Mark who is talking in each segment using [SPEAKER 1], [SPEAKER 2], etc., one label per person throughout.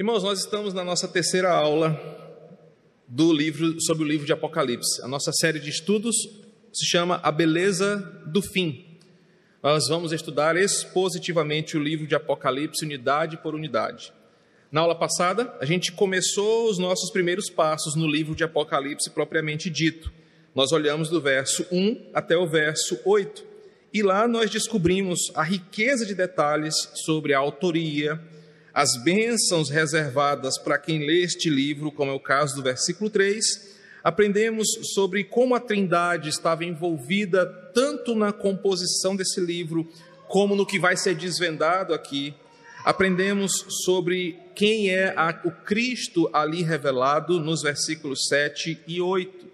[SPEAKER 1] Irmãos, nós estamos na nossa terceira aula do livro sobre o livro de Apocalipse. A nossa série de estudos se chama A Beleza do Fim. Nós vamos estudar expositivamente o livro de Apocalipse, unidade por unidade. Na aula passada, a gente começou os nossos primeiros passos no livro de Apocalipse propriamente dito. Nós olhamos do verso 1 até o verso 8. E lá nós descobrimos a riqueza de detalhes sobre a autoria, as bênçãos reservadas para quem lê este livro, como é o caso do versículo 3, aprendemos sobre como a Trindade estava envolvida tanto na composição desse livro, como no que vai ser desvendado aqui. Aprendemos sobre quem é a, o Cristo ali revelado nos versículos 7 e 8.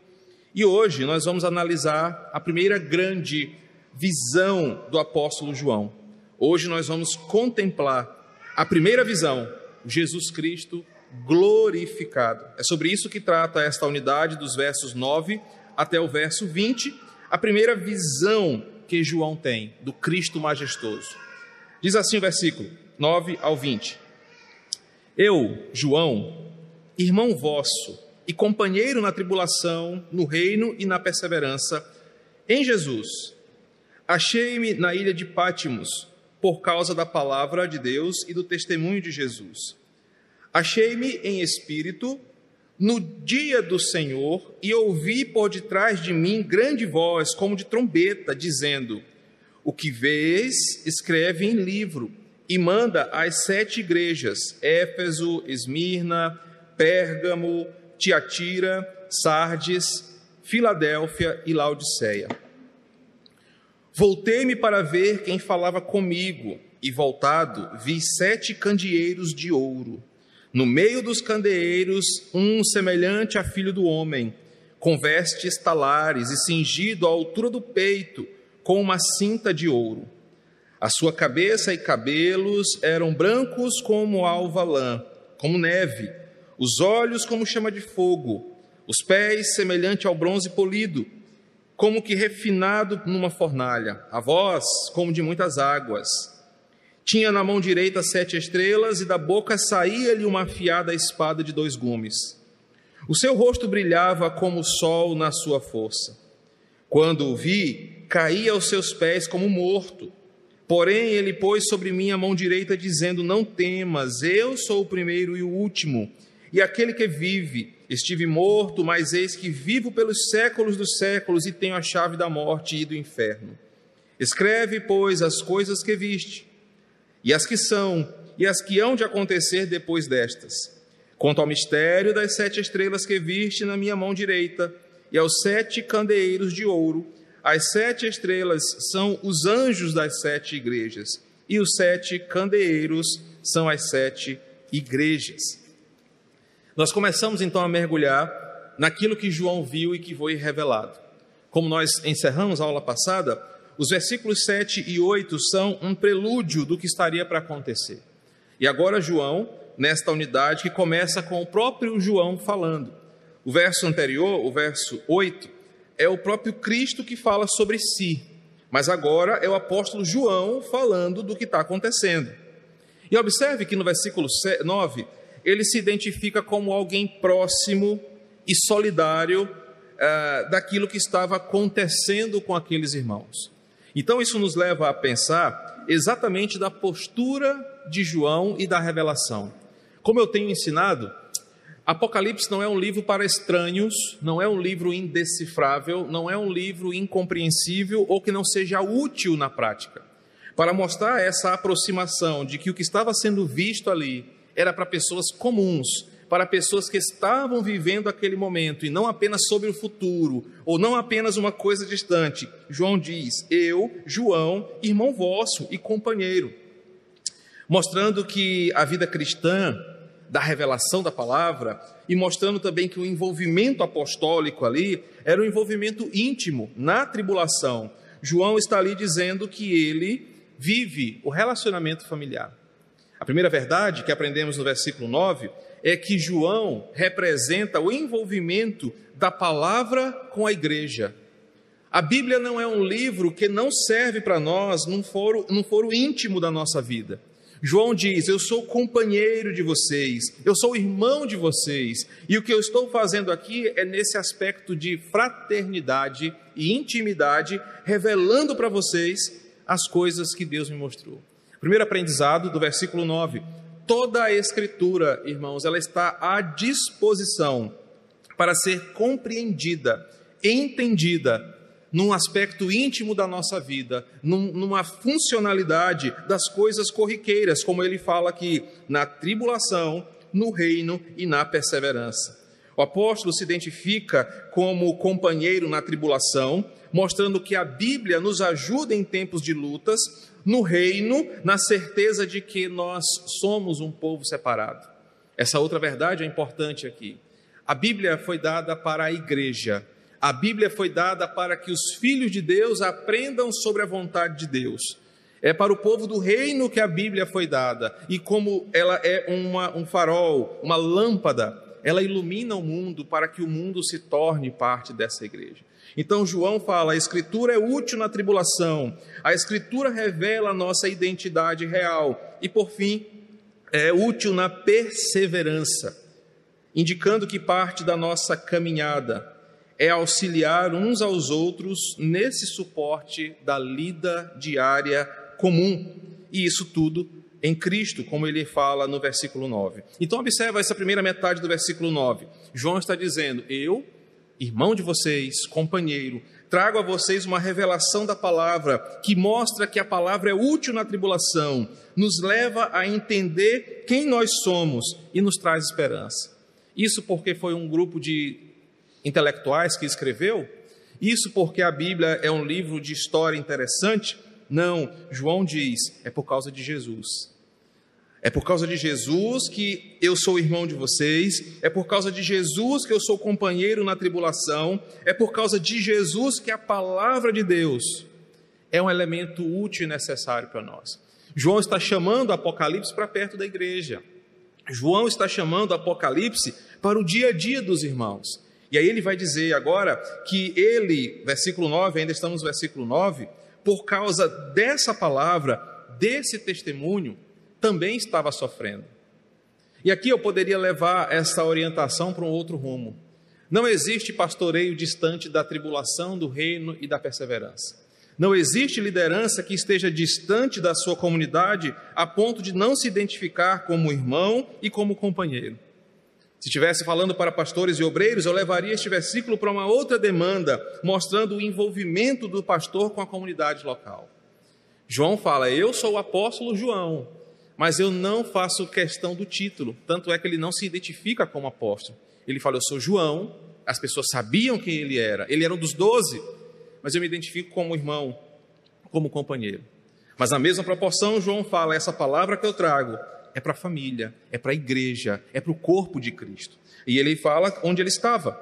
[SPEAKER 1] E hoje nós vamos analisar a primeira grande visão do apóstolo João. Hoje nós vamos contemplar a primeira visão, Jesus Cristo glorificado. É sobre isso que trata esta unidade dos versos 9 até o verso 20, a primeira visão que João tem do Cristo majestoso. Diz assim o versículo 9 ao 20: Eu, João, irmão vosso e companheiro na tribulação, no reino e na perseverança em Jesus, achei-me na ilha de Pátimos por causa da palavra de Deus e do testemunho de Jesus. Achei-me em espírito no dia do Senhor e ouvi por detrás de mim grande voz, como de trombeta, dizendo: O que vês, escreve em livro e manda às sete igrejas: Éfeso, Esmirna, Pérgamo, Tiatira, Sardes, Filadélfia e Laodiceia. Voltei-me para ver quem falava comigo, e voltado, vi sete candeeiros de ouro. No meio dos candeeiros, um semelhante a filho do homem, com vestes talares e cingido à altura do peito, com uma cinta de ouro. A sua cabeça e cabelos eram brancos como alva lã, como neve, os olhos como chama de fogo, os pés semelhante ao bronze polido como que refinado numa fornalha, a voz como de muitas águas. Tinha na mão direita sete estrelas, e da boca saía-lhe uma afiada espada de dois gumes. O seu rosto brilhava como o sol na sua força. Quando o vi, caí aos seus pés como morto. Porém, ele pôs sobre mim a mão direita, dizendo: Não temas, eu sou o primeiro e o último, e aquele que vive. Estive morto, mas eis que vivo pelos séculos dos séculos e tenho a chave da morte e do inferno. Escreve, pois, as coisas que viste, e as que são, e as que hão de acontecer depois destas. Quanto ao mistério das sete estrelas que viste na minha mão direita, e aos sete candeeiros de ouro, as sete estrelas são os anjos das sete igrejas, e os sete candeeiros são as sete igrejas. Nós começamos então a mergulhar naquilo que João viu e que foi revelado. Como nós encerramos a aula passada, os versículos 7 e 8 são um prelúdio do que estaria para acontecer. E agora João, nesta unidade que começa com o próprio João falando. O verso anterior, o verso 8, é o próprio Cristo que fala sobre si, mas agora é o apóstolo João falando do que está acontecendo. E observe que no versículo 9 ele se identifica como alguém próximo e solidário uh, daquilo que estava acontecendo com aqueles irmãos. Então, isso nos leva a pensar exatamente da postura de João e da revelação. Como eu tenho ensinado, Apocalipse não é um livro para estranhos, não é um livro indecifrável, não é um livro incompreensível ou que não seja útil na prática. Para mostrar essa aproximação de que o que estava sendo visto ali era para pessoas comuns, para pessoas que estavam vivendo aquele momento e não apenas sobre o futuro, ou não apenas uma coisa distante. João diz: Eu, João, irmão vosso e companheiro. Mostrando que a vida cristã, da revelação da palavra, e mostrando também que o envolvimento apostólico ali era um envolvimento íntimo na tribulação. João está ali dizendo que ele vive o relacionamento familiar. A primeira verdade que aprendemos no versículo 9 é que João representa o envolvimento da palavra com a igreja. A Bíblia não é um livro que não serve para nós num foro, num foro íntimo da nossa vida. João diz: Eu sou companheiro de vocês, eu sou irmão de vocês, e o que eu estou fazendo aqui é nesse aspecto de fraternidade e intimidade, revelando para vocês as coisas que Deus me mostrou. Primeiro aprendizado do versículo 9: toda a Escritura, irmãos, ela está à disposição para ser compreendida, entendida num aspecto íntimo da nossa vida, num, numa funcionalidade das coisas corriqueiras, como ele fala aqui, na tribulação, no reino e na perseverança. O apóstolo se identifica como companheiro na tribulação, mostrando que a Bíblia nos ajuda em tempos de lutas, no reino, na certeza de que nós somos um povo separado. Essa outra verdade é importante aqui. A Bíblia foi dada para a igreja, a Bíblia foi dada para que os filhos de Deus aprendam sobre a vontade de Deus. É para o povo do reino que a Bíblia foi dada. E como ela é uma, um farol, uma lâmpada, ela ilumina o mundo para que o mundo se torne parte dessa igreja. Então João fala: a Escritura é útil na tribulação, a Escritura revela a nossa identidade real. E por fim, é útil na perseverança, indicando que parte da nossa caminhada é auxiliar uns aos outros nesse suporte da lida diária comum. E isso tudo em Cristo, como ele fala no versículo 9. Então, observa essa primeira metade do versículo 9. João está dizendo: Eu, irmão de vocês, companheiro, trago a vocês uma revelação da palavra que mostra que a palavra é útil na tribulação, nos leva a entender quem nós somos e nos traz esperança. Isso porque foi um grupo de intelectuais que escreveu? Isso porque a Bíblia é um livro de história interessante? Não, João diz, é por causa de Jesus. É por causa de Jesus que eu sou irmão de vocês, é por causa de Jesus que eu sou companheiro na tribulação, é por causa de Jesus que a palavra de Deus é um elemento útil e necessário para nós. João está chamando o Apocalipse para perto da igreja. João está chamando o Apocalipse para o dia a dia dos irmãos. E aí ele vai dizer agora que ele, versículo 9, ainda estamos no versículo 9, por causa dessa palavra, desse testemunho, também estava sofrendo. E aqui eu poderia levar essa orientação para um outro rumo. Não existe pastoreio distante da tribulação, do reino e da perseverança. Não existe liderança que esteja distante da sua comunidade a ponto de não se identificar como irmão e como companheiro. Se estivesse falando para pastores e obreiros, eu levaria este versículo para uma outra demanda, mostrando o envolvimento do pastor com a comunidade local. João fala: Eu sou o apóstolo João, mas eu não faço questão do título, tanto é que ele não se identifica como apóstolo. Ele fala: Eu sou João, as pessoas sabiam quem ele era, ele era um dos doze, mas eu me identifico como irmão, como companheiro. Mas na mesma proporção, João fala: Essa palavra que eu trago é para a família, é para a igreja, é para o corpo de Cristo. E ele fala onde ele estava.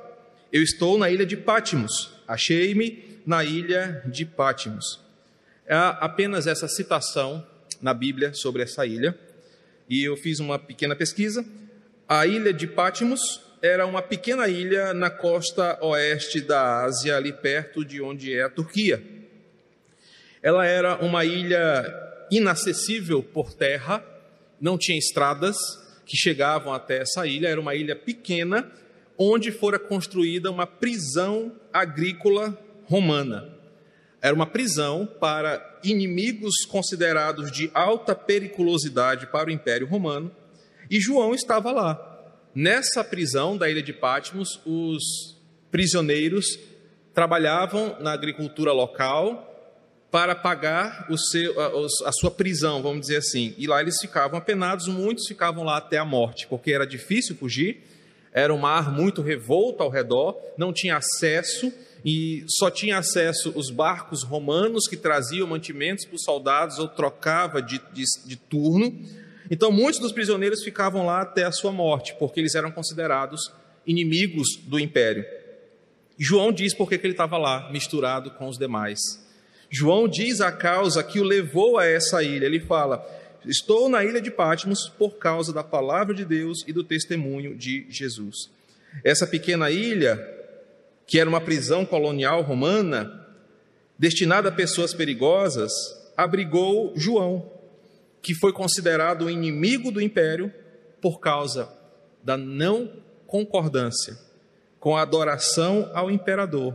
[SPEAKER 1] Eu estou na ilha de Pátimos, achei-me na ilha de Pátimos. Há apenas essa citação na Bíblia sobre essa ilha, e eu fiz uma pequena pesquisa. A ilha de Pátimos era uma pequena ilha na costa oeste da Ásia, ali perto de onde é a Turquia. Ela era uma ilha inacessível por terra, não tinha estradas que chegavam até essa ilha, era uma ilha pequena onde fora construída uma prisão agrícola romana. Era uma prisão para inimigos considerados de alta periculosidade para o Império Romano, e João estava lá. Nessa prisão da ilha de Patmos, os prisioneiros trabalhavam na agricultura local, para pagar seu, a, a, sua prisão, vamos dizer assim. E lá eles ficavam apenados, muitos ficavam lá até a morte, porque era difícil fugir, era um mar muito revolto ao redor, não tinha acesso e só tinha acesso os barcos romanos que traziam mantimentos para os soldados ou trocava de, de, de turno. Então muitos dos prisioneiros ficavam lá até a sua morte, porque eles eram considerados inimigos do império. João diz porque que ele estava lá, misturado com os demais. João diz a causa que o levou a essa ilha. Ele fala: Estou na ilha de Patmos por causa da palavra de Deus e do testemunho de Jesus. Essa pequena ilha, que era uma prisão colonial romana, destinada a pessoas perigosas, abrigou João. que foi considerado o inimigo do império por causa da não concordância com a adoração ao imperador,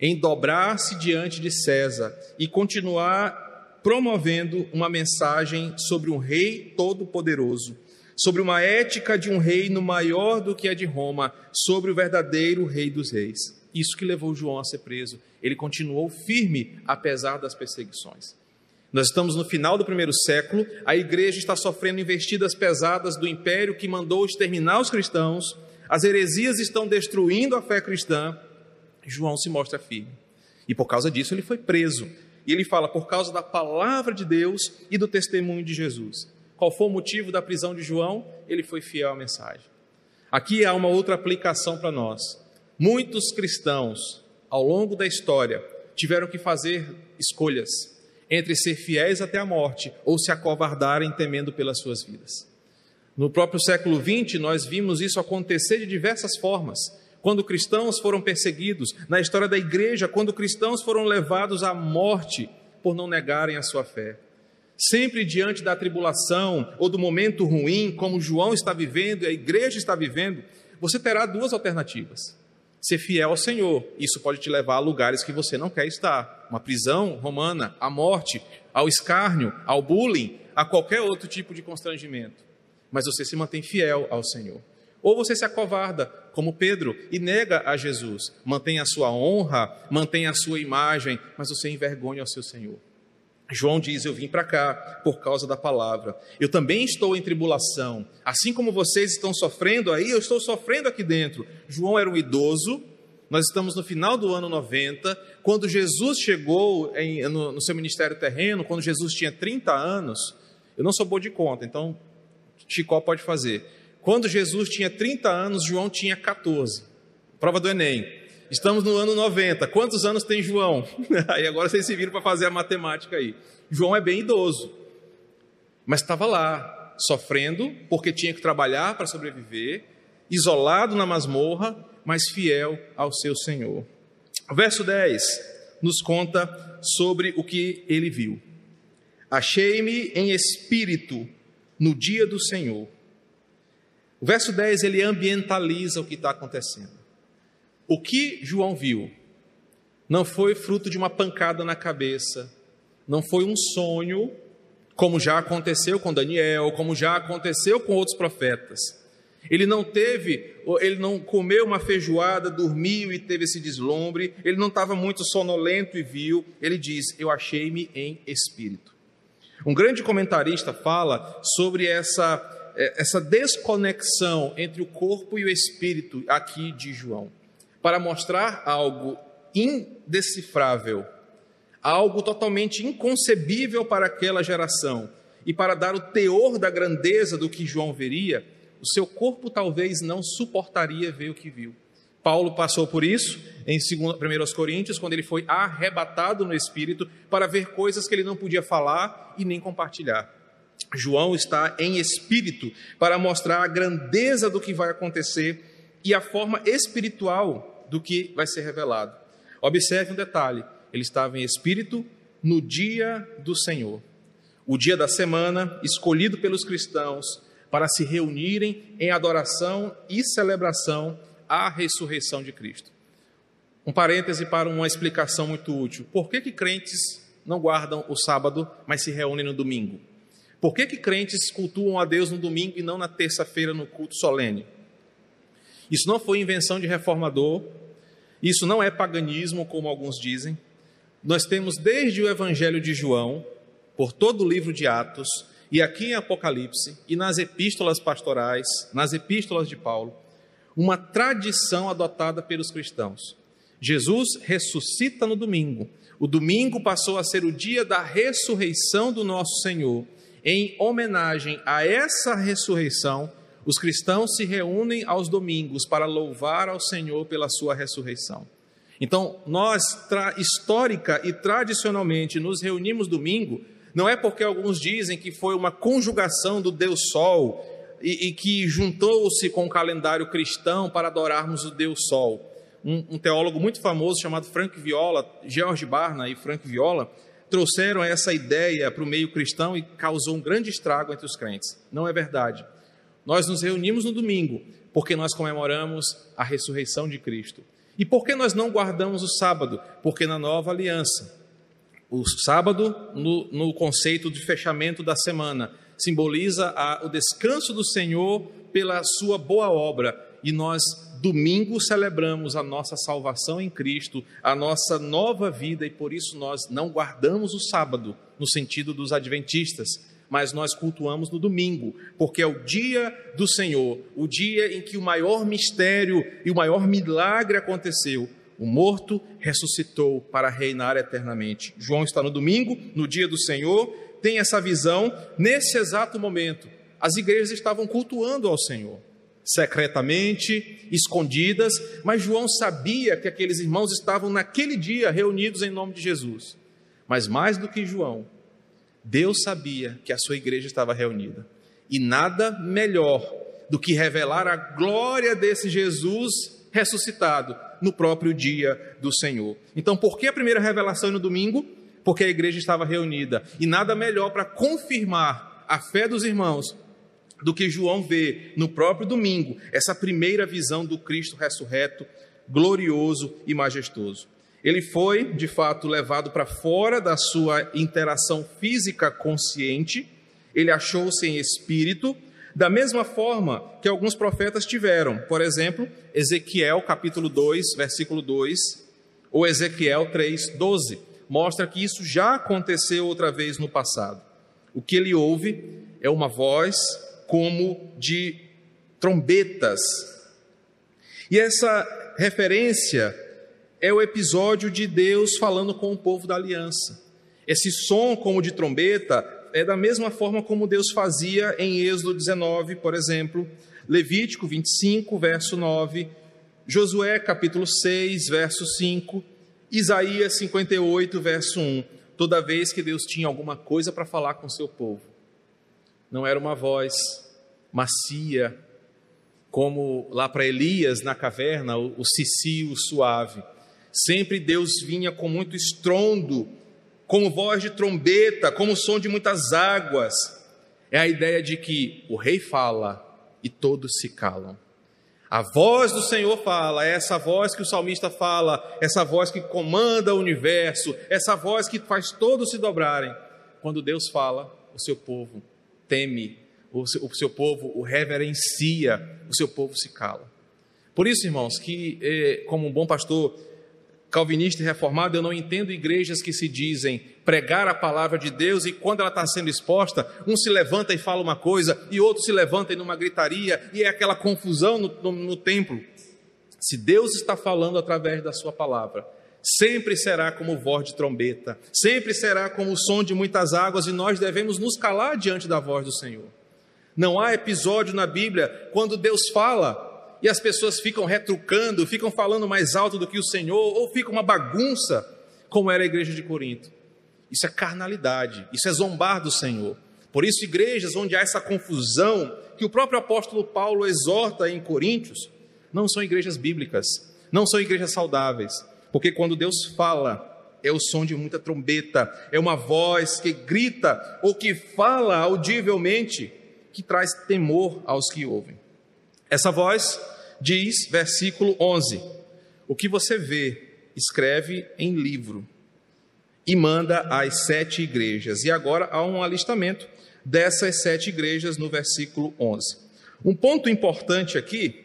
[SPEAKER 1] em dobrar-se diante de César e continuar promovendo uma mensagem sobre um rei todo-poderoso, sobre uma ética de um reino maior do que a de Roma, sobre o verdadeiro rei dos reis. Isso que levou João a ser preso. Ele continuou firme apesar das perseguições. Nós estamos no final do primeiro século, a igreja está sofrendo investidas pesadas do império que mandou exterminar os cristãos, as heresias estão destruindo a fé cristã. João se mostra firme. E por causa disso ele foi preso. E ele fala por causa da palavra de Deus e do testemunho de Jesus. Qual foi o motivo da prisão de João? Ele foi fiel à mensagem. Aqui há uma outra aplicação para nós. Muitos cristãos, ao longo da história, tiveram que fazer escolhas entre ser fiéis até a morte ou se acovardarem temendo pelas suas vidas. No próprio século XX, nós vimos isso acontecer de diversas formas. Quando cristãos foram perseguidos, na história da igreja, quando cristãos foram levados à morte por não negarem a sua fé. Sempre diante da tribulação ou do momento ruim, como João está vivendo e a igreja está vivendo, você terá duas alternativas ser fiel ao Senhor. Isso pode te levar a lugares que você não quer estar uma prisão romana, a morte, ao escárnio, ao bullying, a qualquer outro tipo de constrangimento. Mas você se mantém fiel ao Senhor. Ou você se acovarda, como Pedro, e nega a Jesus. Mantém a sua honra, mantém a sua imagem, mas você envergonha ao seu Senhor. João diz: Eu vim para cá por causa da palavra. Eu também estou em tribulação. Assim como vocês estão sofrendo aí, eu estou sofrendo aqui dentro. João era um idoso. Nós estamos no final do ano 90. Quando Jesus chegou em, no, no, seu ministério terreno, quando Jesus tinha 30 anos, eu não sou boa de conta, então Chicó pode fazer. Quando Jesus tinha 30 anos, João tinha 14. Prova do Enem. Estamos no ano 90. Quantos anos tem João? aí agora vocês se viram para fazer a matemática aí. João é bem idoso, mas estava lá, sofrendo, porque tinha que trabalhar para sobreviver, isolado na masmorra, mas fiel ao seu Senhor. Verso 10 nos conta sobre o que ele viu. Achei-me em espírito no dia do Senhor. O verso 10 ele ambientaliza o que está acontecendo. O que João viu não foi fruto de uma pancada na cabeça, não foi um sonho, como já aconteceu com Daniel, como já aconteceu com outros profetas. Ele não teve, ele não comeu uma feijoada, dormiu e teve esse deslumbre, ele não estava muito sonolento e viu. Ele diz: Eu achei-me em espírito. Um grande comentarista fala sobre essa, é, essa desconexão entre o corpo e o espírito aqui de João para mostrar algo indecifrável, algo totalmente inconcebível para aquela geração, e para dar o teor da grandeza do que João veria, o seu corpo talvez não suportaria ver o que viu. Paulo passou por isso em 1 Coríntios, quando ele foi arrebatado no espírito para ver coisas que ele não podia falar e nem compartilhar. João está em espírito para mostrar a grandeza do que vai acontecer e a forma espiritual do que vai ser revelado. Observe um detalhe: ele estava em espírito no dia do Senhor, o dia da semana escolhido pelos cristãos para se reunirem em adoração e celebração à ressurreição de Cristo. Um parêntese para uma explicação muito útil. Por que, que crentes não guardam o sábado, mas se reúnem no domingo? Por que, que crentes cultuam a Deus no domingo e não na terça-feira no culto solene? Isso não foi invenção de reformador, isso não é paganismo, como alguns dizem. Nós temos desde o Evangelho de João, por todo o livro de Atos, e aqui em Apocalipse, e nas epístolas pastorais, nas epístolas de Paulo, uma tradição adotada pelos cristãos. Jesus ressuscita no domingo. O domingo passou a ser o dia da ressurreição do nosso Senhor. Em homenagem a essa ressurreição, os cristãos se reúnem aos domingos para louvar ao Senhor pela sua ressurreição. Então, nós, histórica e tradicionalmente, nos reunimos domingo, não é porque alguns dizem que foi uma conjugação do Deus Sol e, e que juntou-se com o calendário cristão para adorarmos o Deus Sol. Um, um teólogo muito famoso chamado Frank Viola, George Barna e Frank Viola, trouxeram essa ideia para o meio cristão e causou um grande estrago entre os crentes. Não é verdade. Nós nos reunimos no domingo porque nós comemoramos a ressurreição de Cristo. E por que nós não guardamos o sábado? Porque na nova aliança, o sábado, no, no conceito de fechamento da semana, simboliza a, o descanso do Senhor pela sua boa obra. E nós, domingo, celebramos a nossa salvação em Cristo, a nossa nova vida, e por isso nós não guardamos o sábado, no sentido dos adventistas, mas nós cultuamos no domingo, porque é o dia do Senhor, o dia em que o maior mistério e o maior milagre aconteceu. O morto ressuscitou para reinar eternamente. João está no domingo, no dia do Senhor, tem essa visão. Nesse exato momento, as igrejas estavam cultuando ao Senhor, secretamente, escondidas, mas João sabia que aqueles irmãos estavam naquele dia reunidos em nome de Jesus. Mas mais do que João, Deus sabia que a sua igreja estava reunida. E nada melhor do que revelar a glória desse Jesus ressuscitado no próprio dia do Senhor. Então, por que a primeira revelação no domingo? Porque a igreja estava reunida. E nada melhor para confirmar a fé dos irmãos do que João vê no próprio domingo essa primeira visão do Cristo ressurreto, glorioso e majestoso. Ele foi, de fato, levado para fora da sua interação física consciente, ele achou-se em espírito, da mesma forma que alguns profetas tiveram. Por exemplo, Ezequiel, capítulo 2, versículo 2, ou Ezequiel 3, 12, mostra que isso já aconteceu outra vez no passado. O que ele ouve é uma voz como de trombetas. E essa referência é o episódio de Deus falando com o povo da aliança. Esse som, como de trombeta, é da mesma forma como Deus fazia em Êxodo 19, por exemplo, Levítico 25, verso 9, Josué capítulo 6, verso 5, Isaías 58, verso 1. Toda vez que Deus tinha alguma coisa para falar com seu povo, não era uma voz macia, como lá para Elias na caverna, o, o suave Sempre Deus vinha com muito estrondo, como voz de trombeta, como som de muitas águas. É a ideia de que o rei fala e todos se calam. A voz do Senhor fala, é essa voz que o salmista fala, essa voz que comanda o universo, essa voz que faz todos se dobrarem. Quando Deus fala, o seu povo teme, o seu, o seu povo o reverencia, o seu povo se cala. Por isso, irmãos, que eh, como um bom pastor calvinista e reformado, eu não entendo igrejas que se dizem pregar a palavra de Deus e quando ela está sendo exposta, um se levanta e fala uma coisa e outro se levanta e numa gritaria e é aquela confusão no, no, no templo. Se Deus está falando através da sua palavra, sempre será como voz de trombeta, sempre será como o som de muitas águas e nós devemos nos calar diante da voz do Senhor. Não há episódio na Bíblia quando Deus fala e as pessoas ficam retrucando, ficam falando mais alto do que o Senhor, ou fica uma bagunça, como era a igreja de Corinto. Isso é carnalidade, isso é zombar do Senhor. Por isso, igrejas onde há essa confusão, que o próprio apóstolo Paulo exorta em Coríntios, não são igrejas bíblicas, não são igrejas saudáveis, porque quando Deus fala, é o som de muita trombeta, é uma voz que grita ou que fala audivelmente, que traz temor aos que ouvem. Essa voz diz, versículo 11: O que você vê, escreve em livro e manda às sete igrejas. E agora há um alistamento dessas sete igrejas no versículo 11. Um ponto importante aqui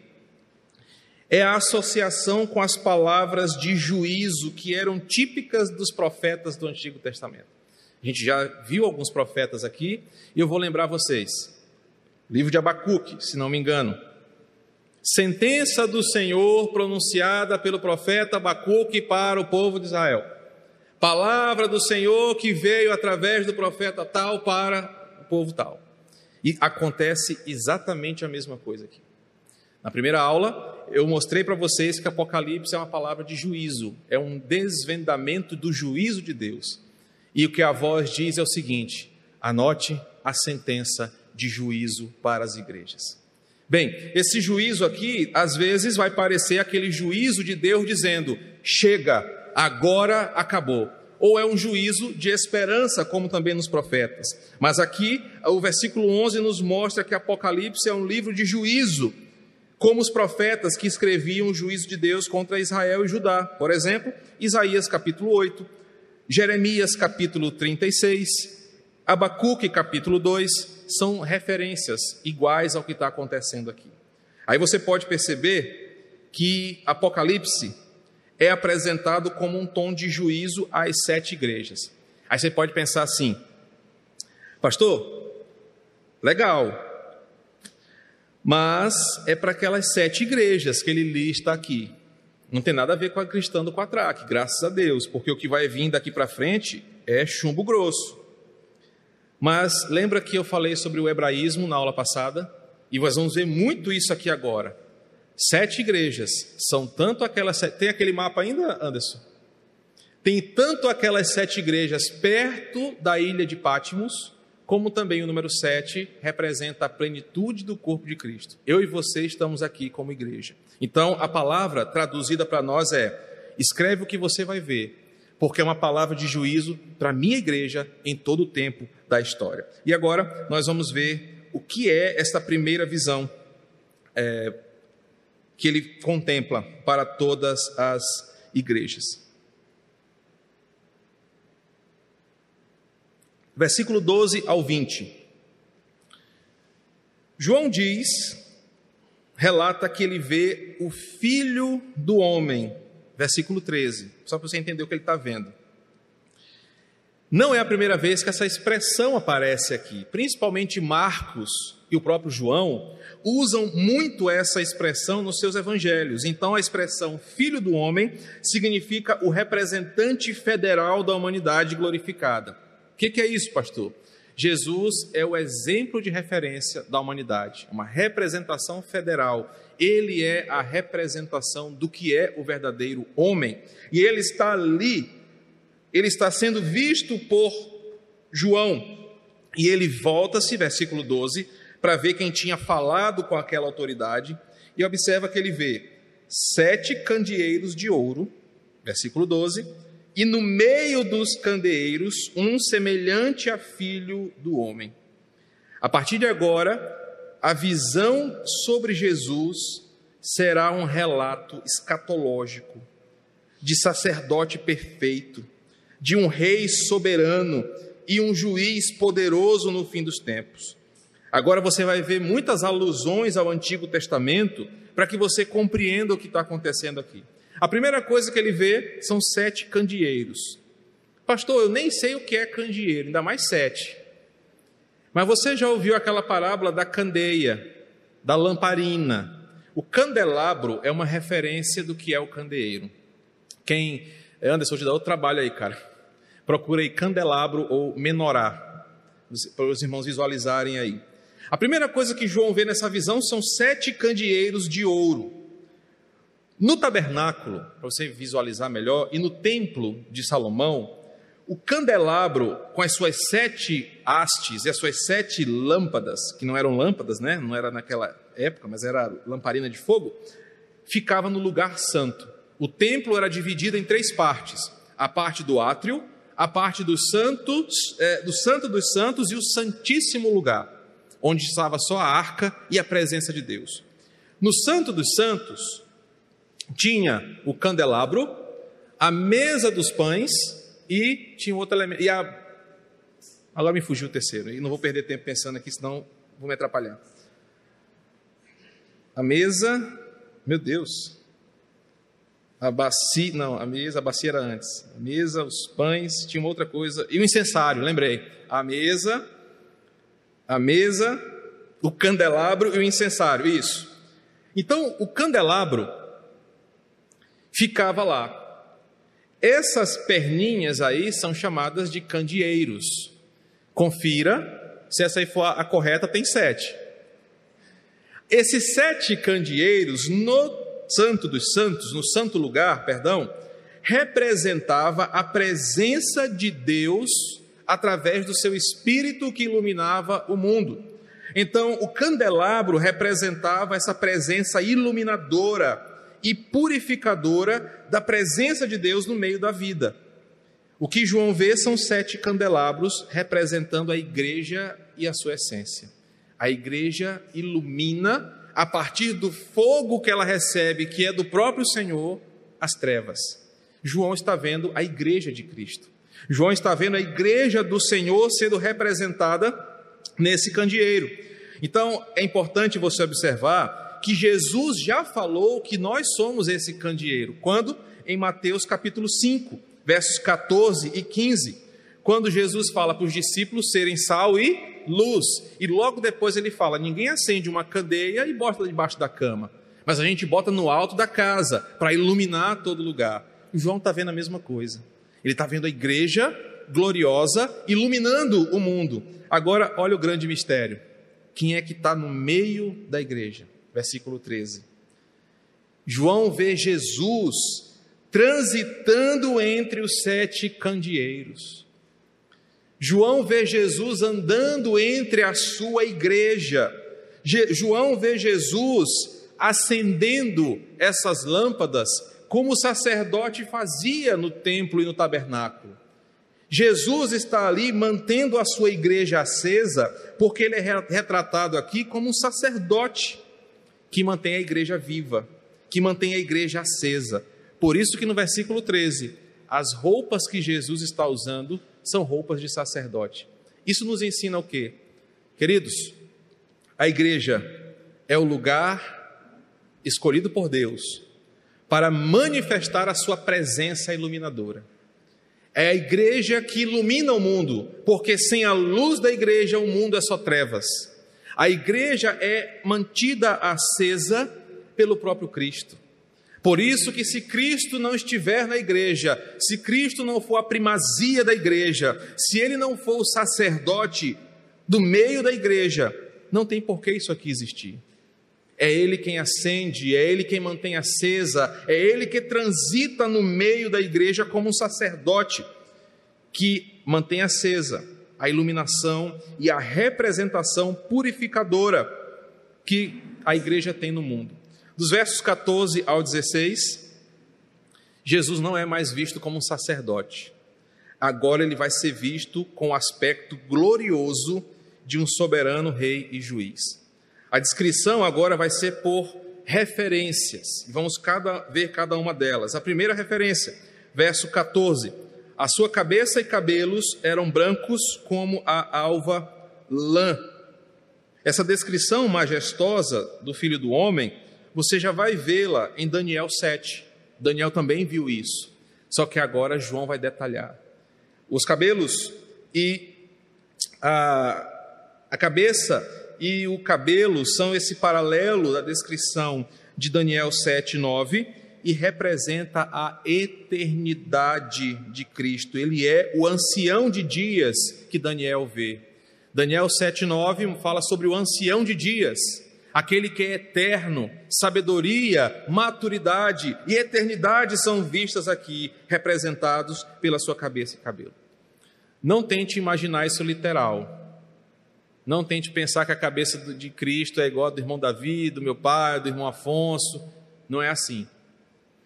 [SPEAKER 1] é a associação com as palavras de juízo que eram típicas dos profetas do Antigo Testamento. A gente já viu alguns profetas aqui e eu vou lembrar vocês. Livro de Abacuque, se não me engano, Sentença do Senhor pronunciada pelo profeta Abacuque para o povo de Israel. Palavra do Senhor que veio através do profeta tal para o povo tal. E acontece exatamente a mesma coisa aqui. Na primeira aula, eu mostrei para vocês que Apocalipse é uma palavra de juízo, é um desvendamento do juízo de Deus. E o que a voz diz é o seguinte: anote a sentença de juízo para as igrejas. Bem, esse juízo aqui, às vezes, vai parecer aquele juízo de Deus dizendo: chega, agora acabou. ou é um juízo de esperança, como também nos profetas. Mas aqui, o versículo 11 nos mostra que Apocalipse é um livro de juízo, como os profetas que escreviam o juízo de Deus contra Israel e Judá. Por exemplo, Isaías capítulo 8, Jeremias capítulo 36, Abacuque capítulo 2, são referências iguais ao que está acontecendo aqui. Aí você pode perceber que Apocalipse é apresentado como um tom de juízo às sete igrejas. Aí você pode pensar assim, pastor, legal, mas é para aquelas sete igrejas que ele lista aqui. Não tem nada a ver com a cristã do Quatraque, graças a Deus, porque o que vai vir daqui para frente é chumbo grosso. Mas lembra que eu falei sobre o hebraísmo na aula passada? E nós vamos ver muito isso aqui agora. Sete igrejas são tanto aquelas. Tem aquele mapa ainda, Anderson? Tem tanto aquelas sete igrejas perto da ilha de Pátimos, como também o número 7 representa a plenitude do corpo de Cristo. Eu e você estamos aqui como igreja. Então, a palavra traduzida para nós é: escreve o que você vai ver, porque é uma palavra de juízo para a minha igreja em todo o tempo da história. E agora nós vamos ver o que é esta primeira visão é, que ele contempla para todas as igrejas. versículo 12 ao 20. João diz, relata que ele vê o filho do homem, versículo 13, só para você entender o que ele está vendo. Não é a primeira vez que essa expressão aparece aqui, principalmente Marcos e o próprio João usam muito essa expressão nos seus evangelhos. Então, a expressão filho do homem significa o representante federal da humanidade glorificada que, que é isso, pastor? Jesus é o exemplo de referência da humanidade, uma representação federal. Ele é a representação do que é o verdadeiro homem. E ele está ali, ele está sendo visto por João. E ele volta-se, versículo 12, para ver quem tinha falado com aquela autoridade, e observa que ele vê sete candeeiros de ouro, versículo 12, e no meio dos candeeiros um semelhante a filho do homem. A partir de agora, a visão sobre Jesus será um relato escatológico de sacerdote perfeito, de um rei soberano e um juiz poderoso no fim dos tempos. Agora você vai ver muitas alusões ao Antigo Testamento para que você compreenda o que está acontecendo aqui. A primeira coisa que ele vê são sete candeeiros. Pastor, eu nem sei o que é candeeiro, ainda mais sete. Mas você já ouviu aquela parábola da candeia, da lamparina? O candelabro é uma referência do que é o candeeiro. Quem, Anderson, te dá outro trabalho aí, cara. Procura aí candelabro ou menorá, para os irmãos visualizarem aí. A primeira coisa que João vê nessa visão são sete candeeiros de ouro. No tabernáculo, para você visualizar melhor, e no templo de Salomão, o candelabro com as suas sete hastes e as suas sete lâmpadas, que não eram lâmpadas, né? Não era naquela época, mas era lamparina de fogo, ficava no lugar santo. O templo era dividido em três partes: a parte do átrio, a parte dos santos, é, do santo dos santos e o santíssimo lugar, onde estava só a arca e a presença de Deus. No santo dos santos, tinha o candelabro, a mesa dos pães e tinha outro elemento. E a... Agora me fugiu o terceiro, e não vou perder tempo pensando aqui, senão vou me atrapalhar. A mesa, meu Deus. A bacia, não, a mesa, a bacia era antes. A mesa, os pães, tinha uma outra coisa. E o incensário, lembrei. A mesa, a mesa, o candelabro e o incensário, isso. Então, o candelabro ficava lá. Essas perninhas aí são chamadas de candeeiros. Confira, se essa aí for a correta, tem sete. Esses sete candeeiros no Santo dos Santos, no santo lugar, perdão, representava a presença de Deus através do seu espírito que iluminava o mundo. Então, o candelabro representava essa presença iluminadora e purificadora da presença de Deus no meio da vida. O que João vê são sete candelabros representando a igreja e a sua essência. A igreja ilumina, a partir do fogo que ela recebe, que é do próprio Senhor, as trevas. João está vendo a igreja de Cristo. João está vendo a igreja do Senhor sendo representada nesse candeeiro. Então, é importante você observar que Jesus já falou que nós somos esse candeeiro. Quando? Em Mateus capítulo 5, versos 14 e 15. Quando Jesus fala para os discípulos serem sal e luz. E logo depois ele fala: ninguém acende uma candeia e bota debaixo da cama. Mas a gente bota no alto da casa para iluminar todo lugar. O João está vendo a mesma coisa. Ele está vendo a igreja gloriosa iluminando o mundo. Agora, olha o grande mistério. Quem é que está no meio da igreja? Versículo 13. João vê Jesus transitando entre os sete candeeiros. João vê Jesus andando entre a sua igreja. Je João vê Jesus acendendo essas lâmpadas como o sacerdote fazia no templo e no tabernáculo. Jesus está ali mantendo a sua igreja acesa, porque ele é retratado aqui como um sacerdote que mantém a igreja viva, que mantém a igreja acesa. Por isso que no versículo 13, as roupas que Jesus está usando são roupas de sacerdote. Isso nos ensina o quê? Queridos, a igreja é o lugar escolhido por Deus para manifestar a sua presença iluminadora. É a igreja que ilumina o mundo, porque sem a luz da igreja o mundo é só trevas. A igreja é mantida acesa pelo próprio Cristo. Por isso que se Cristo não estiver na igreja, se Cristo não for a primazia da igreja, se ele não for o sacerdote do meio da igreja, não tem por que isso aqui existir. É Ele quem acende, é Ele quem mantém acesa, é Ele que transita no meio da igreja como um sacerdote que mantém acesa a iluminação e a representação purificadora que a igreja tem no mundo. Dos versos 14 ao 16, Jesus não é mais visto como um sacerdote. Agora ele vai ser visto com o aspecto glorioso de um soberano rei e juiz. A descrição agora vai ser por referências. Vamos cada, ver cada uma delas. A primeira referência, verso 14. A sua cabeça e cabelos eram brancos como a alva lã. Essa descrição majestosa do filho do homem, você já vai vê-la em Daniel 7. Daniel também viu isso. Só que agora João vai detalhar. Os cabelos e a, a cabeça e o cabelo são esse paralelo da descrição de Daniel 7, 9 e representa a eternidade de Cristo. Ele é o ancião de dias que Daniel vê. Daniel 7,9 fala sobre o ancião de dias, aquele que é eterno, sabedoria, maturidade e eternidade são vistas aqui, representados pela sua cabeça e cabelo. Não tente imaginar isso literal. Não tente pensar que a cabeça de Cristo é igual a do irmão Davi, do meu pai, do irmão Afonso. Não é assim.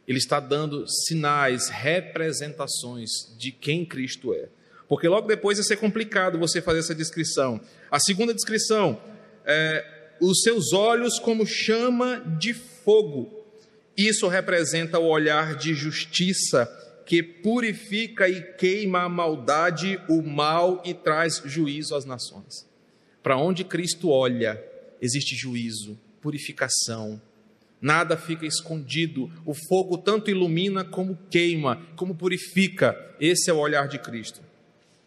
[SPEAKER 1] Ele está dando sinais, representações de quem Cristo é. Porque logo depois vai ser complicado você fazer essa descrição. A segunda descrição é os seus olhos como chama de fogo. Isso representa o olhar de justiça que purifica e queima a maldade, o mal e traz juízo às nações. Para onde Cristo olha, existe juízo, purificação. Nada fica escondido. O fogo tanto ilumina como queima, como purifica. Esse é o olhar de Cristo.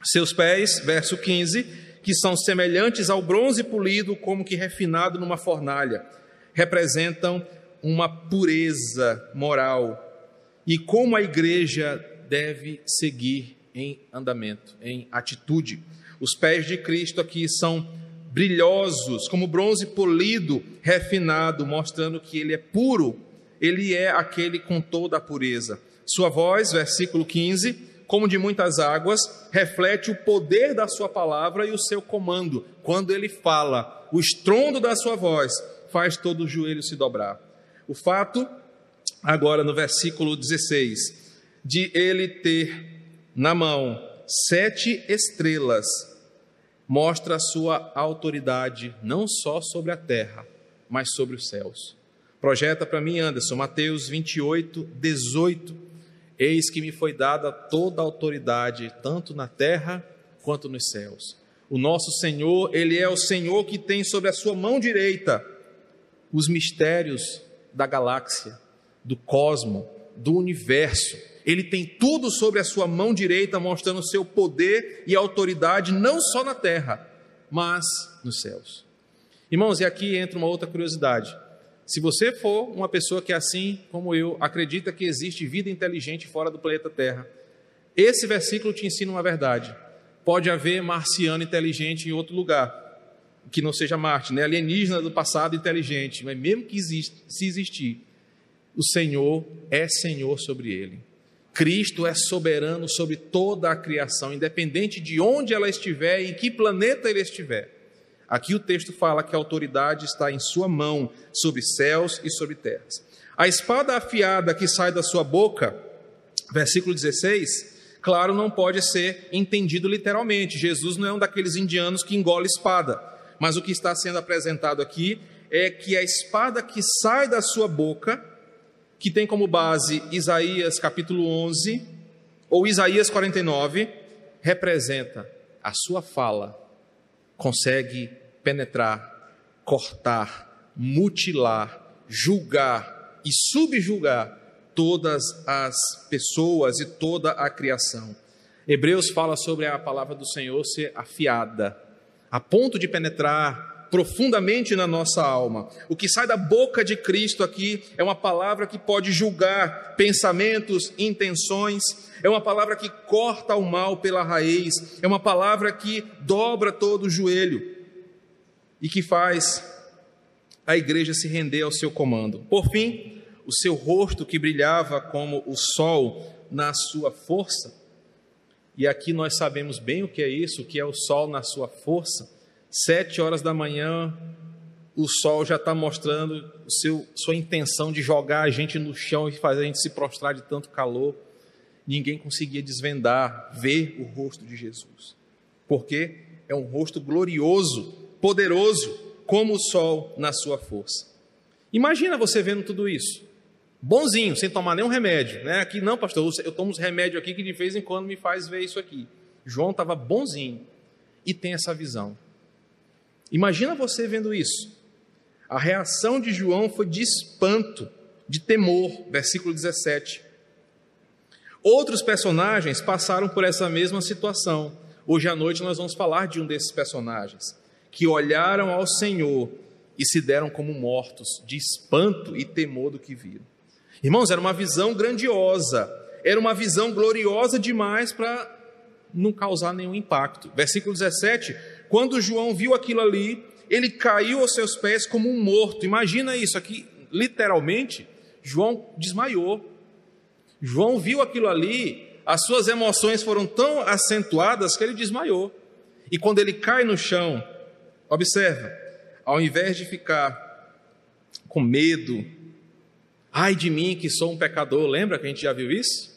[SPEAKER 1] Seus pés, verso 15, que são semelhantes ao bronze polido, como que refinado numa fornalha, representam uma pureza moral e como a igreja deve seguir em andamento, em atitude. Os pés de Cristo aqui são brilhosos, como bronze polido, refinado, mostrando que ele é puro, ele é aquele com toda a pureza. Sua voz, versículo 15, como de muitas águas, reflete o poder da sua palavra e o seu comando. Quando ele fala, o estrondo da sua voz faz todo o joelho se dobrar. O fato, agora no versículo 16, de ele ter na mão sete estrelas, mostra a sua autoridade não só sobre a terra, mas sobre os céus. Projeta para mim, Anderson, Mateus 28, 18. Eis que me foi dada toda a autoridade, tanto na terra quanto nos céus. O nosso Senhor, Ele é o Senhor que tem sobre a sua mão direita os mistérios da galáxia, do cosmo, do universo. Ele tem tudo sobre a sua mão direita, mostrando seu poder e autoridade, não só na terra, mas nos céus. Irmãos, e aqui entra uma outra curiosidade. Se você for uma pessoa que, assim como eu, acredita que existe vida inteligente fora do planeta Terra, esse versículo te ensina uma verdade. Pode haver marciano inteligente em outro lugar, que não seja Marte, né? alienígena do passado inteligente, mas mesmo que existe, se existir, o Senhor é Senhor sobre ele. Cristo é soberano sobre toda a criação, independente de onde ela estiver, em que planeta ele estiver. Aqui o texto fala que a autoridade está em sua mão, sobre céus e sobre terras. A espada afiada que sai da sua boca, versículo 16, claro, não pode ser entendido literalmente. Jesus não é um daqueles indianos que engole espada mas o que está sendo apresentado aqui é que a espada que sai da sua boca, que tem como base Isaías capítulo 11 ou Isaías 49, representa a sua fala, consegue penetrar, cortar, mutilar, julgar e subjugar todas as pessoas e toda a criação. Hebreus fala sobre a palavra do Senhor ser afiada a ponto de penetrar profundamente na nossa alma. O que sai da boca de Cristo aqui é uma palavra que pode julgar pensamentos, intenções, é uma palavra que corta o mal pela raiz, é uma palavra que dobra todo o joelho e que faz a igreja se render ao seu comando. Por fim, o seu rosto que brilhava como o sol na sua força, e aqui nós sabemos bem o que é isso, o que é o sol na sua força. Sete horas da manhã, o sol já está mostrando seu, sua intenção de jogar a gente no chão e fazer a gente se prostrar de tanto calor. Ninguém conseguia desvendar, ver o rosto de Jesus. Porque é um rosto glorioso, poderoso, como o sol na sua força. Imagina você vendo tudo isso bonzinho, sem tomar nenhum remédio. Né? Aqui não, pastor, eu tomo uns remédios aqui que de vez em quando me faz ver isso aqui. João estava bonzinho e tem essa visão. Imagina você vendo isso. A reação de João foi de espanto, de temor, versículo 17. Outros personagens passaram por essa mesma situação. Hoje à noite nós vamos falar de um desses personagens que olharam ao Senhor e se deram como mortos, de espanto e temor do que viram. Irmãos, era uma visão grandiosa, era uma visão gloriosa demais para não causar nenhum impacto. Versículo 17: quando João viu aquilo ali, ele caiu aos seus pés como um morto. Imagina isso aqui, literalmente, João desmaiou. João viu aquilo ali, as suas emoções foram tão acentuadas que ele desmaiou. E quando ele cai no chão, observa, ao invés de ficar com medo, Ai de mim que sou um pecador, lembra que a gente já viu isso?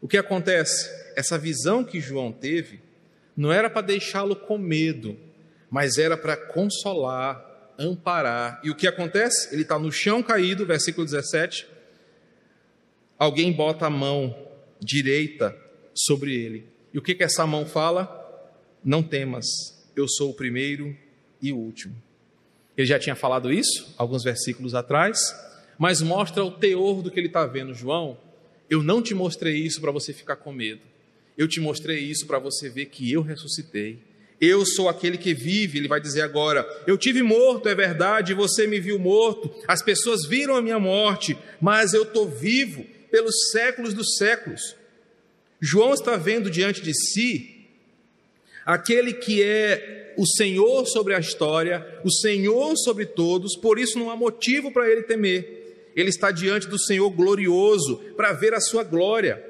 [SPEAKER 1] O que acontece? Essa visão que João teve não era para deixá-lo com medo, mas era para consolar, amparar. E o que acontece? Ele está no chão caído, versículo 17. Alguém bota a mão direita sobre ele. E o que, que essa mão fala? Não temas, eu sou o primeiro e o último. Ele já tinha falado isso alguns versículos atrás mas mostra o teor do que ele está vendo. João, eu não te mostrei isso para você ficar com medo. Eu te mostrei isso para você ver que eu ressuscitei. Eu sou aquele que vive, ele vai dizer agora. Eu tive morto, é verdade, você me viu morto. As pessoas viram a minha morte, mas eu estou vivo pelos séculos dos séculos. João está vendo diante de si aquele que é o Senhor sobre a história, o Senhor sobre todos, por isso não há motivo para ele temer ele está diante do Senhor glorioso para ver a sua glória.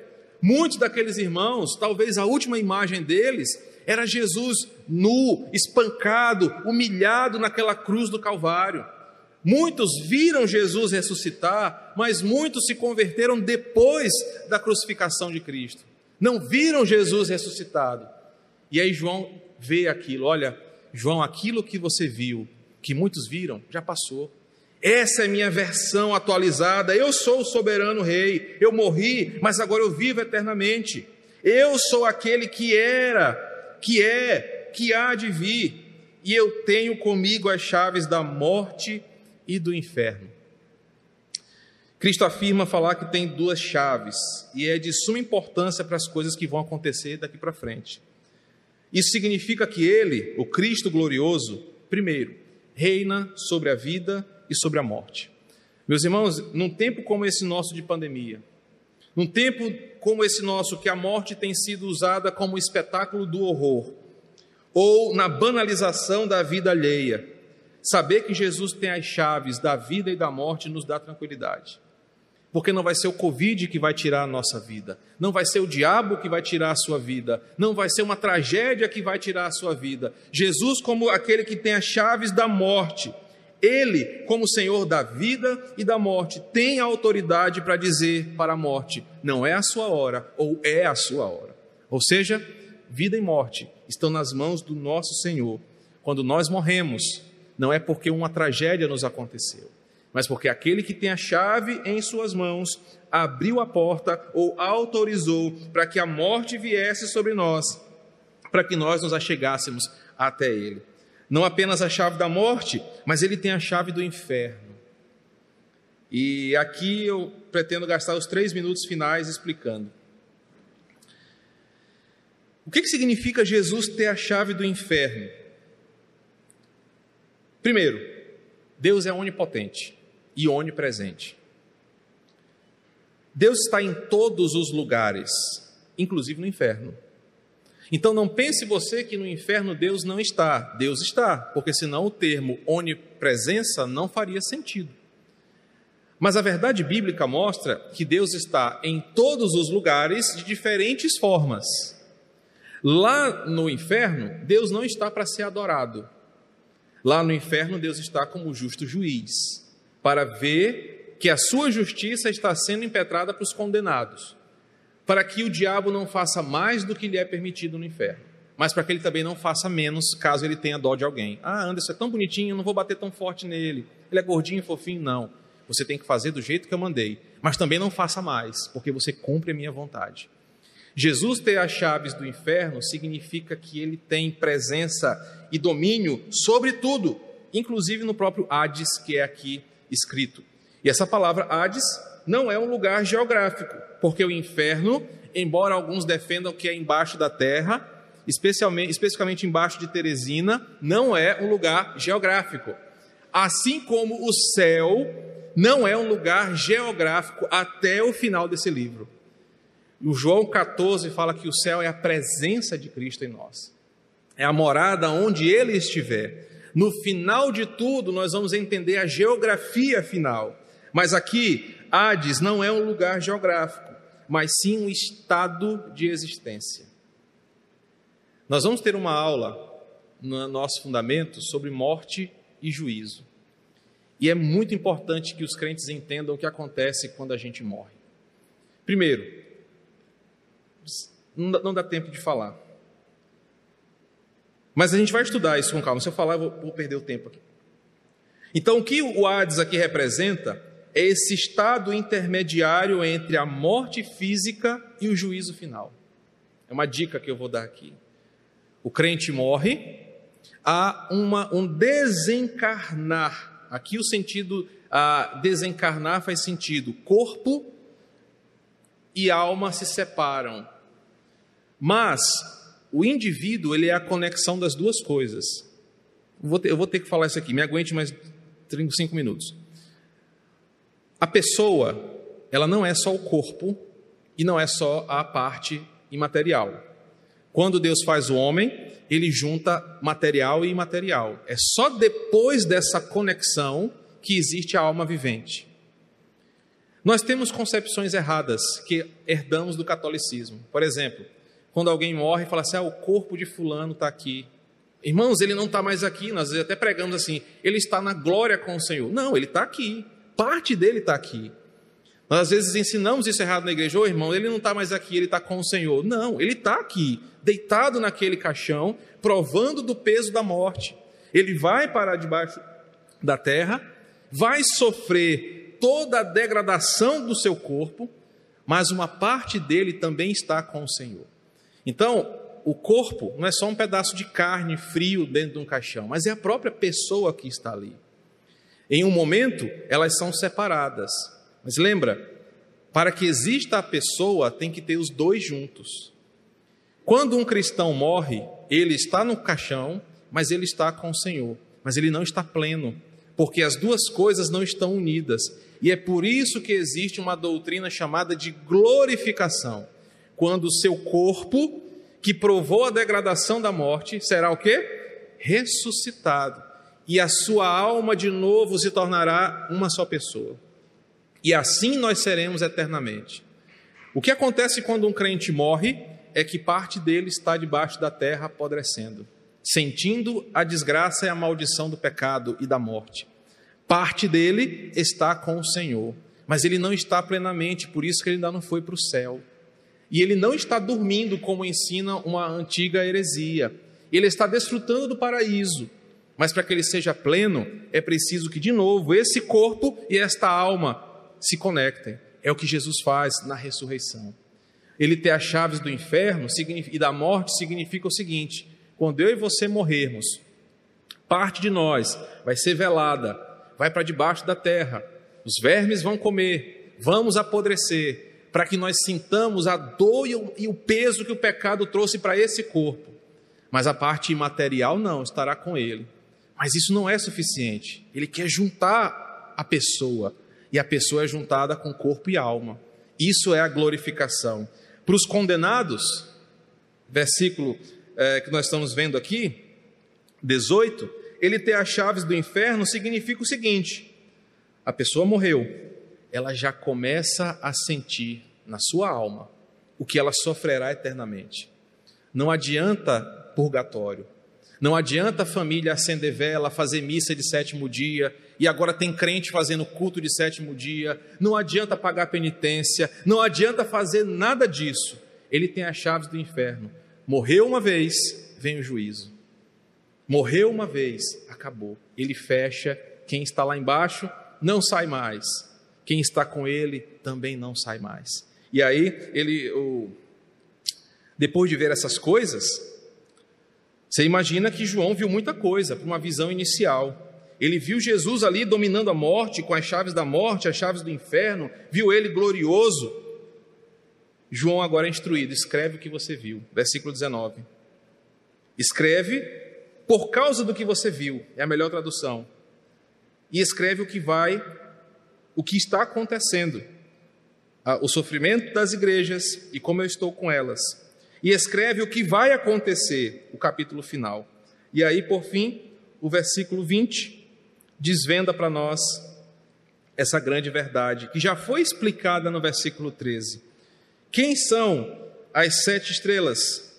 [SPEAKER 1] Muitos daqueles irmãos, talvez a última imagem deles, era Jesus nu, espancado, humilhado naquela cruz do Calvário. Muitos viram Jesus ressuscitar, mas muitos se converteram depois da crucificação de Cristo. não viram Jesus ressuscitado. E aí João vê aquilo, olha, João, aquilo que você viu, que muitos viram, já passou. Essa é minha versão atualizada. Eu sou o soberano rei. Eu morri, mas agora eu vivo eternamente. Eu sou aquele que era, que é, que há de vir. E eu tenho comigo as chaves da morte e do inferno. Cristo afirma falar que tem duas chaves e é de suma importância para as coisas que vão acontecer daqui para frente. Isso significa que ele, o Cristo glorioso, primeiro, reina sobre a vida e sobre a morte. Meus irmãos, num tempo como esse nosso de pandemia, num tempo como esse nosso, que a morte tem sido usada como espetáculo do horror, ou na banalização da vida alheia, saber que Jesus tem as chaves da vida e da morte nos dá tranquilidade porque não vai ser o Covid que vai tirar a nossa vida, não vai ser o diabo que vai tirar a sua vida, não vai ser uma tragédia que vai tirar a sua vida. Jesus, como aquele que tem as chaves da morte, ele, como Senhor da vida e da morte, tem a autoridade para dizer para a morte: não é a sua hora, ou é a sua hora. Ou seja, vida e morte estão nas mãos do nosso Senhor. Quando nós morremos, não é porque uma tragédia nos aconteceu mas porque aquele que tem a chave em suas mãos abriu a porta ou autorizou para que a morte viesse sobre nós, para que nós nos achegássemos até ele. Não apenas a chave da morte, mas ele tem a chave do inferno. E aqui eu pretendo gastar os três minutos finais explicando. O que, que significa Jesus ter a chave do inferno? Primeiro, Deus é onipotente e onipresente. Deus está em todos os lugares, inclusive no inferno. Então não pense você que no inferno Deus não está. Deus está, porque senão o termo onipresença não faria sentido. Mas a verdade bíblica mostra que Deus está em todos os lugares de diferentes formas. Lá no inferno, Deus não está para ser adorado. Lá no inferno, Deus está como justo juiz para ver que a sua justiça está sendo impetrada para os condenados, para que o diabo não faça mais do que lhe é permitido no inferno, mas para que ele também não faça menos caso ele tenha dó de alguém. Ah, Anderson é tão bonitinho, não vou bater tão forte nele. Ele é gordinho fofinho, não. Você tem que fazer do jeito que eu mandei, mas também não faça mais, porque você cumpre a minha vontade. Jesus ter as chaves do inferno significa que ele tem presença e domínio sobre tudo, inclusive no próprio Hades, que é aqui escrito. E essa palavra Hades não é um lugar geográfico, porque o inferno, embora alguns defendam que é embaixo da terra, especialmente, especificamente embaixo de Teresina, não é um lugar geográfico. Assim como o céu não é um lugar geográfico até o final desse livro. O João 14 fala que o céu é a presença de Cristo em nós. É a morada onde ele estiver. No final de tudo, nós vamos entender a geografia final. Mas aqui, Hades não é um lugar geográfico, mas sim um estado de existência. Nós vamos ter uma aula no nosso fundamento sobre morte e juízo. E é muito importante que os crentes entendam o que acontece quando a gente morre. Primeiro, não dá tempo de falar. Mas a gente vai estudar isso com calma. Se eu falar, eu vou, perder o tempo aqui. Então, o que o Hades aqui representa é esse estado intermediário entre a morte física e o juízo final. É uma dica que eu vou dar aqui. O crente morre, há uma, um desencarnar. Aqui o sentido a desencarnar faz sentido. Corpo e alma se separam. Mas o indivíduo ele é a conexão das duas coisas. Vou ter, eu vou ter que falar isso aqui, me aguente mais 35 minutos. A pessoa, ela não é só o corpo e não é só a parte imaterial. Quando Deus faz o homem, ele junta material e imaterial. É só depois dessa conexão que existe a alma vivente. Nós temos concepções erradas que herdamos do catolicismo. Por exemplo, quando alguém morre, fala assim: ah, o corpo de Fulano está aqui. Irmãos, ele não está mais aqui. Nós até pregamos assim: ele está na glória com o Senhor. Não, ele está aqui. Parte dele está aqui. Nós às vezes ensinamos isso errado na igreja, ô oh, irmão, ele não está mais aqui, ele está com o Senhor. Não, ele está aqui, deitado naquele caixão, provando do peso da morte. Ele vai parar debaixo da terra, vai sofrer toda a degradação do seu corpo, mas uma parte dele também está com o Senhor. Então, o corpo não é só um pedaço de carne frio dentro de um caixão, mas é a própria pessoa que está ali. Em um momento, elas são separadas. Mas lembra, para que exista a pessoa, tem que ter os dois juntos. Quando um cristão morre, ele está no caixão, mas ele está com o Senhor, mas ele não está pleno, porque as duas coisas não estão unidas. E é por isso que existe uma doutrina chamada de glorificação, quando o seu corpo que provou a degradação da morte, será o quê? Ressuscitado. E a sua alma de novo se tornará uma só pessoa. E assim nós seremos eternamente. O que acontece quando um crente morre é que parte dele está debaixo da terra apodrecendo, sentindo a desgraça e a maldição do pecado e da morte. Parte dele está com o Senhor, mas ele não está plenamente, por isso que ele ainda não foi para o céu. E ele não está dormindo, como ensina uma antiga heresia. Ele está desfrutando do paraíso. Mas para que ele seja pleno, é preciso que, de novo, esse corpo e esta alma se conectem. É o que Jesus faz na ressurreição. Ele ter as chaves do inferno e da morte significa o seguinte: quando eu e você morrermos, parte de nós vai ser velada, vai para debaixo da terra, os vermes vão comer, vamos apodrecer, para que nós sintamos a dor e o peso que o pecado trouxe para esse corpo. Mas a parte imaterial não, estará com ele. Mas isso não é suficiente. Ele quer juntar a pessoa, e a pessoa é juntada com corpo e alma. Isso é a glorificação. Para os condenados, versículo é, que nós estamos vendo aqui, 18, ele ter as chaves do inferno significa o seguinte: a pessoa morreu, ela já começa a sentir na sua alma o que ela sofrerá eternamente. Não adianta purgatório. Não adianta a família acender vela, fazer missa de sétimo dia, e agora tem crente fazendo culto de sétimo dia. Não adianta pagar penitência, não adianta fazer nada disso. Ele tem as chaves do inferno. Morreu uma vez, vem o juízo. Morreu uma vez, acabou. Ele fecha, quem está lá embaixo não sai mais quem está com ele também não sai mais. E aí, ele, o, depois de ver essas coisas, você imagina que João viu muita coisa, por uma visão inicial. Ele viu Jesus ali dominando a morte, com as chaves da morte, as chaves do inferno, viu ele glorioso. João agora é instruído, escreve o que você viu. Versículo 19. Escreve por causa do que você viu, é a melhor tradução. E escreve o que vai o que está acontecendo, o sofrimento das igrejas e como eu estou com elas. E escreve o que vai acontecer, o capítulo final. E aí, por fim, o versículo 20 desvenda para nós essa grande verdade, que já foi explicada no versículo 13. Quem são as sete estrelas?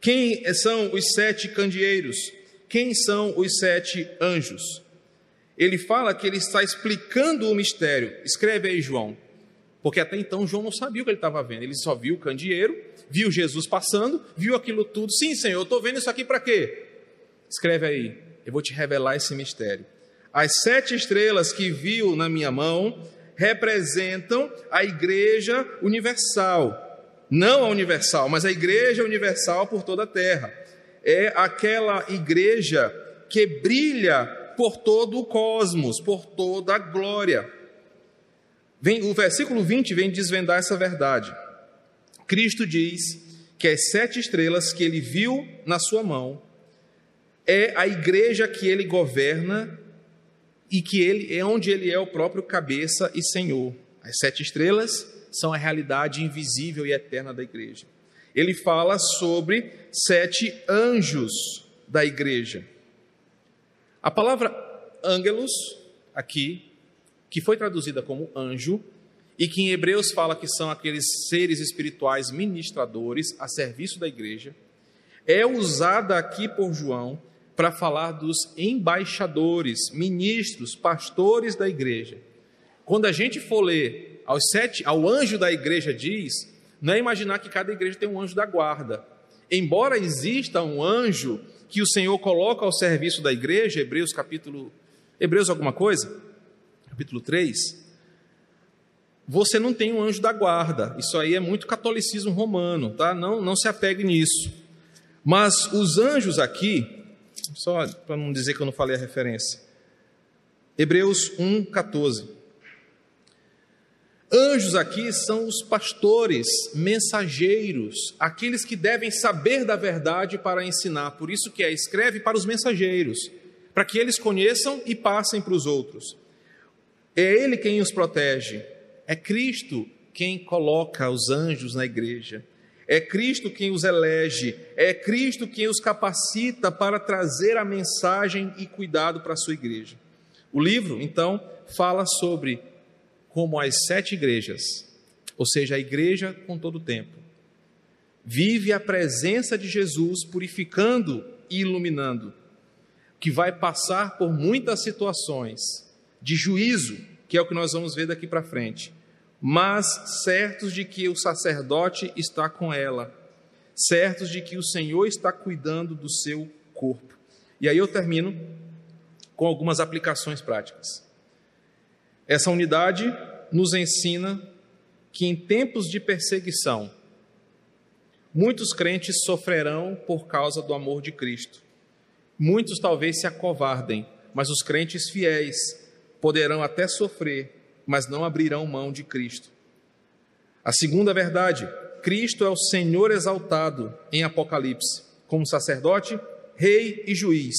[SPEAKER 1] Quem são os sete candeeiros? Quem são os sete anjos? ele fala que ele está explicando o mistério. Escreve aí, João. Porque até então João não sabia o que ele estava vendo. Ele só viu o candeeiro, viu Jesus passando, viu aquilo tudo. Sim, Senhor, eu estou vendo isso aqui para quê? Escreve aí. Eu vou te revelar esse mistério. As sete estrelas que viu na minha mão representam a igreja universal. Não a universal, mas a igreja universal por toda a terra. É aquela igreja que brilha por todo o cosmos, por toda a glória. Vem, o versículo 20 vem desvendar essa verdade. Cristo diz que as sete estrelas que ele viu na sua mão é a igreja que ele governa e que ele é onde ele é o próprio cabeça e senhor. As sete estrelas são a realidade invisível e eterna da igreja. Ele fala sobre sete anjos da igreja. A palavra ângelos, aqui, que foi traduzida como anjo, e que em Hebreus fala que são aqueles seres espirituais ministradores a serviço da igreja, é usada aqui por João para falar dos embaixadores, ministros, pastores da igreja. Quando a gente for ler aos sete, ao anjo da igreja diz, não é imaginar que cada igreja tem um anjo da guarda. Embora exista um anjo que o Senhor coloca ao serviço da igreja, Hebreus capítulo Hebreus alguma coisa? Capítulo 3. Você não tem um anjo da guarda. Isso aí é muito catolicismo romano, tá? Não não se apegue nisso. Mas os anjos aqui, só para não dizer que eu não falei a referência. Hebreus 1:14. Anjos aqui são os pastores, mensageiros, aqueles que devem saber da verdade para ensinar. Por isso que é escreve para os mensageiros, para que eles conheçam e passem para os outros. É ele quem os protege. É Cristo quem coloca os anjos na igreja. É Cristo quem os elege, é Cristo quem os capacita para trazer a mensagem e cuidado para a sua igreja. O livro, então, fala sobre como as sete igrejas, ou seja, a igreja com todo o tempo, vive a presença de Jesus purificando e iluminando, que vai passar por muitas situações de juízo, que é o que nós vamos ver daqui para frente, mas certos de que o sacerdote está com ela, certos de que o Senhor está cuidando do seu corpo. E aí eu termino com algumas aplicações práticas. Essa unidade nos ensina que em tempos de perseguição, muitos crentes sofrerão por causa do amor de Cristo. Muitos talvez se acovardem, mas os crentes fiéis poderão até sofrer, mas não abrirão mão de Cristo. A segunda verdade, Cristo é o Senhor exaltado em Apocalipse, como sacerdote, rei e juiz.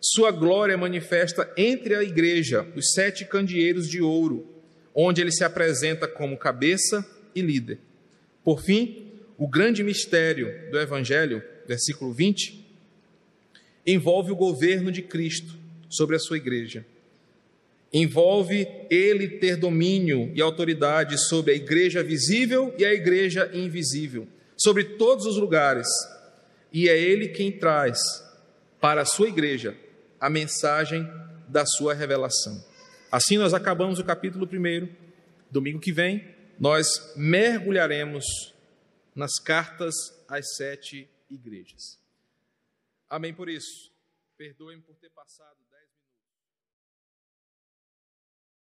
[SPEAKER 1] Sua glória manifesta entre a igreja, os sete candeeiros de ouro, onde ele se apresenta como cabeça e líder. Por fim, o grande mistério do Evangelho, versículo 20, envolve o governo de Cristo sobre a sua igreja. Envolve ele ter domínio e autoridade sobre a igreja visível e a igreja invisível, sobre todos os lugares. E é ele quem traz para a sua igreja a mensagem da sua revelação. Assim nós acabamos o capítulo 1. Domingo que vem, nós mergulharemos nas cartas às sete igrejas. Amém por isso. Perdoem por ter passado.